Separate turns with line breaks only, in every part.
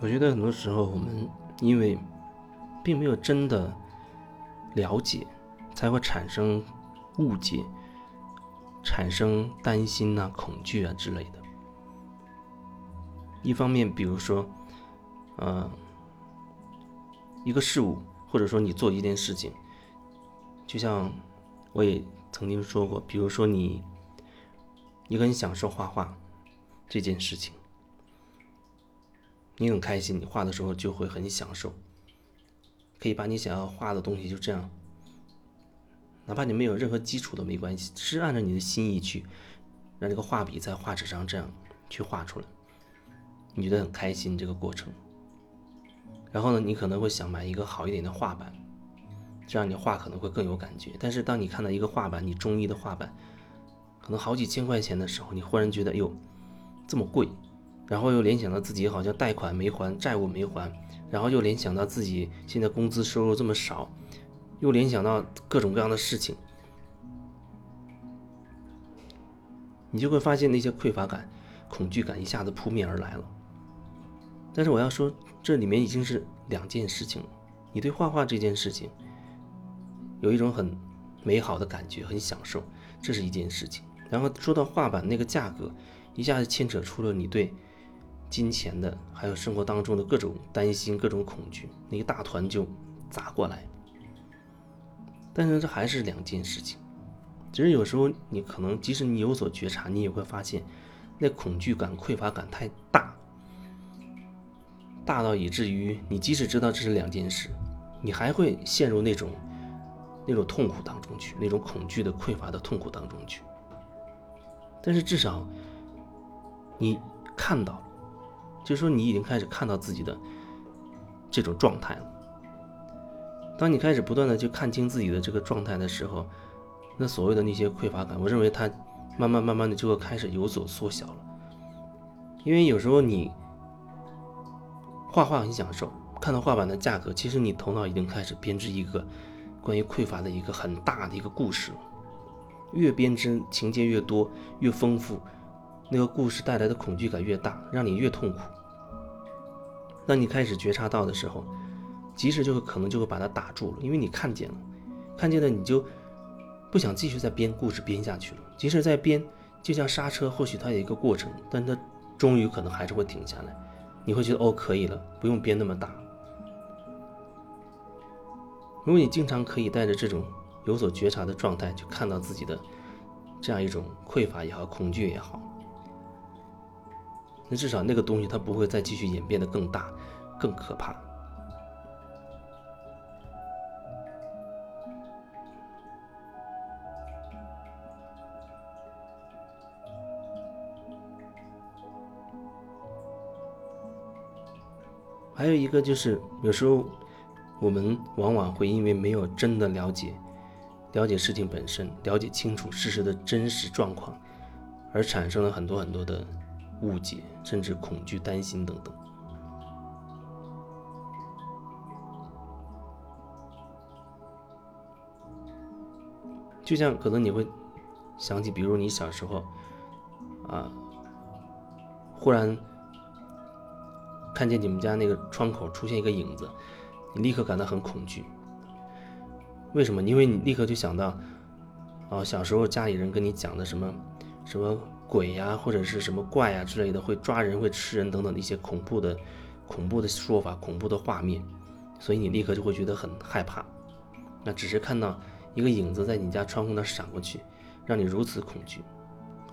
我觉得很多时候我们因为并没有真的了解，才会产生误解，产生担心啊、恐惧啊之类的。一方面，比如说，呃，一个事物，或者说你做一件事情，就像我也曾经说过，比如说你，你很享受画画这件事情，你很开心，你画的时候就会很享受，可以把你想要画的东西就这样，哪怕你没有任何基础都没关系，是按照你的心意去，让这个画笔在画纸上这样去画出来。你觉得很开心这个过程，然后呢，你可能会想买一个好一点的画板，这样你画可能会更有感觉。但是当你看到一个画板，你中意的画板，可能好几千块钱的时候，你忽然觉得，哟，这么贵，然后又联想到自己好像贷款没还，债务没还，然后又联想到自己现在工资收入这么少，又联想到各种各样的事情，你就会发现那些匮乏感、恐惧感一下子扑面而来了。但是我要说，这里面已经是两件事情了。你对画画这件事情有一种很美好的感觉，很享受，这是一件事情。然后说到画板那个价格，一下子牵扯出了你对金钱的，还有生活当中的各种担心、各种恐惧，那一大团就砸过来。但是这还是两件事情。其实有时候你可能，即使你有所觉察，你也会发现，那恐惧感、匮乏感太大。大到以至于你即使知道这是两件事，你还会陷入那种那种痛苦当中去，那种恐惧的匮乏的痛苦当中去。但是至少你看到了，就是说你已经开始看到自己的这种状态了。当你开始不断的去看清自己的这个状态的时候，那所谓的那些匮乏感，我认为它慢慢慢慢的就会开始有所缩小了。因为有时候你。画画很享受，看到画板的价格，其实你头脑已经开始编织一个关于匮乏的一个很大的一个故事了。越编织情节越多越丰富，那个故事带来的恐惧感越大，让你越痛苦。当你开始觉察到的时候，即使就会可能就会把它打住了，因为你看见了，看见了你就不想继续再编故事编下去了。即使在编，就像刹车，或许它有一个过程，但它终于可能还是会停下来。你会觉得哦，可以了，不用编那么大。如果你经常可以带着这种有所觉察的状态去看到自己的这样一种匮乏也好、恐惧也好，那至少那个东西它不会再继续演变得更大、更可怕。还有一个就是，有时候我们往往会因为没有真的了解、了解事情本身、了解清楚事实的真实状况，而产生了很多很多的误解，甚至恐惧、担心等等。就像可能你会想起，比如你小时候啊，忽然。看见你们家那个窗口出现一个影子，你立刻感到很恐惧。为什么？因为你立刻就想到，哦，小时候家里人跟你讲的什么什么鬼呀，或者是什么怪呀之类的，会抓人、会吃人等等的一些恐怖的、恐怖的说法、恐怖的画面，所以你立刻就会觉得很害怕。那只是看到一个影子在你家窗户那闪过去，让你如此恐惧。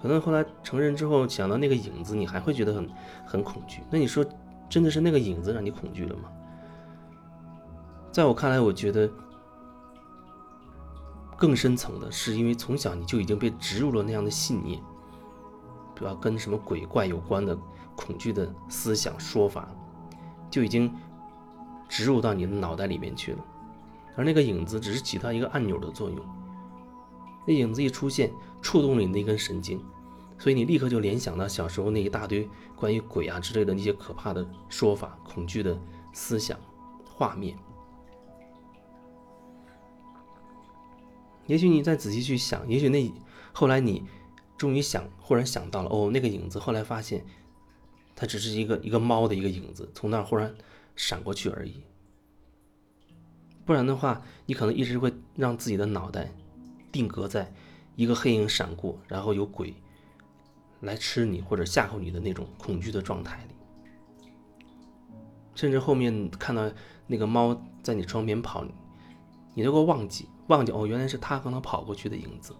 可能后来成人之后想到那个影子，你还会觉得很很恐惧。那你说？真的是那个影子让你恐惧了吗？在我看来，我觉得更深层的是，因为从小你就已经被植入了那样的信念，主要跟什么鬼怪有关的恐惧的思想说法，就已经植入到你的脑袋里面去了。而那个影子只是起到一个按钮的作用，那影子一出现，触动了你那根神经。所以你立刻就联想到小时候那一大堆关于鬼啊之类的那些可怕的说法、恐惧的思想、画面。也许你再仔细去想，也许那后来你终于想，忽然想到了，哦，那个影子。后来发现它只是一个一个猫的一个影子，从那儿忽然闪过去而已。不然的话，你可能一直会让自己的脑袋定格在一个黑影闪过，然后有鬼来吃你或者吓唬你的那种恐惧的状态里。甚至后面看到那个猫在你窗边跑，你都会忘记忘记哦，原来是它刚刚跑过去的影子，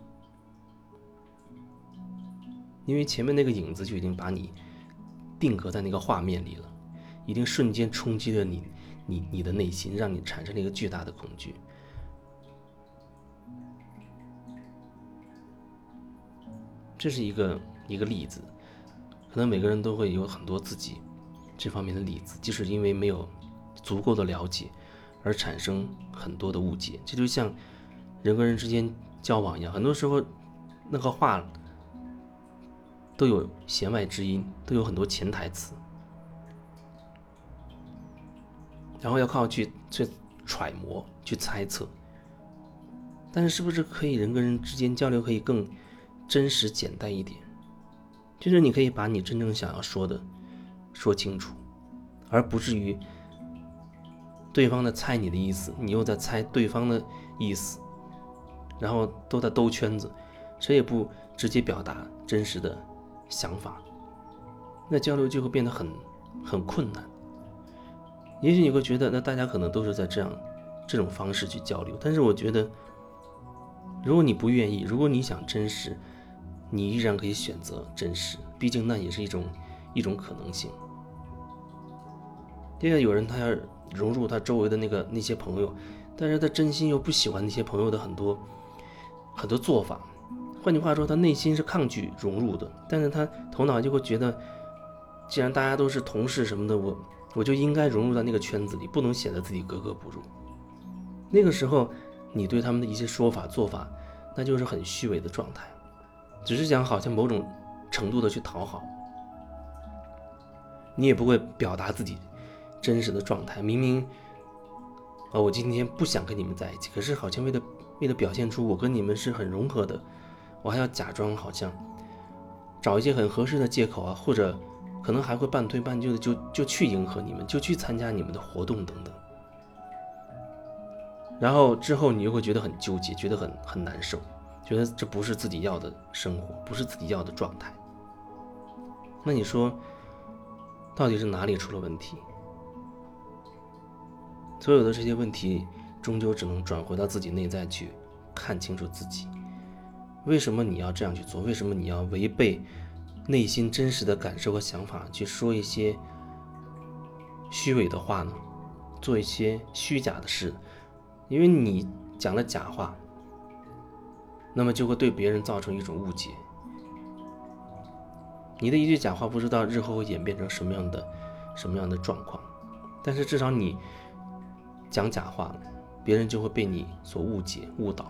因为前面那个影子就已经把你定格在那个画面里了，一定瞬间冲击了你你你的内心，让你产生了一个巨大的恐惧。这是一个一个例子，可能每个人都会有很多自己。这方面的例子，就是因为没有足够的了解，而产生很多的误解。这就像人跟人之间交往一样，很多时候那个话都有弦外之音，都有很多潜台词，然后要靠去去揣摩、去猜测。但是，是不是可以人跟人之间交流可以更真实、简单一点？就是你可以把你真正想要说的。说清楚，而不至于对方在猜你的意思，你又在猜对方的意思，然后都在兜圈子，谁也不直接表达真实的想法，那交流就会变得很很困难。也许你会觉得，那大家可能都是在这样这种方式去交流，但是我觉得，如果你不愿意，如果你想真实，你依然可以选择真实，毕竟那也是一种一种可能性。第二有人他要融入他周围的那个那些朋友，但是他真心又不喜欢那些朋友的很多很多做法。换句话说，他内心是抗拒融入的，但是他头脑就会觉得，既然大家都是同事什么的，我我就应该融入到那个圈子里，不能显得自己格格不入。那个时候，你对他们的一些说法做法，那就是很虚伪的状态，只是想好像某种程度的去讨好，你也不会表达自己。真实的状态，明明，啊，我今天不想跟你们在一起，可是好像为了为了表现出我跟你们是很融合的，我还要假装好像找一些很合适的借口啊，或者可能还会半推半就的就就去迎合你们，就去参加你们的活动等等。然后之后你又会觉得很纠结，觉得很很难受，觉得这不是自己要的生活，不是自己要的状态。那你说，到底是哪里出了问题？所有的这些问题，终究只能转回到自己内在去，看清楚自己。为什么你要这样去做？为什么你要违背内心真实的感受和想法，去说一些虚伪的话呢？做一些虚假的事？因为你讲了假话，那么就会对别人造成一种误解。你的一句假话，不知道日后会演变成什么样的、什么样的状况，但是至少你。讲假话，别人就会被你所误解、误导。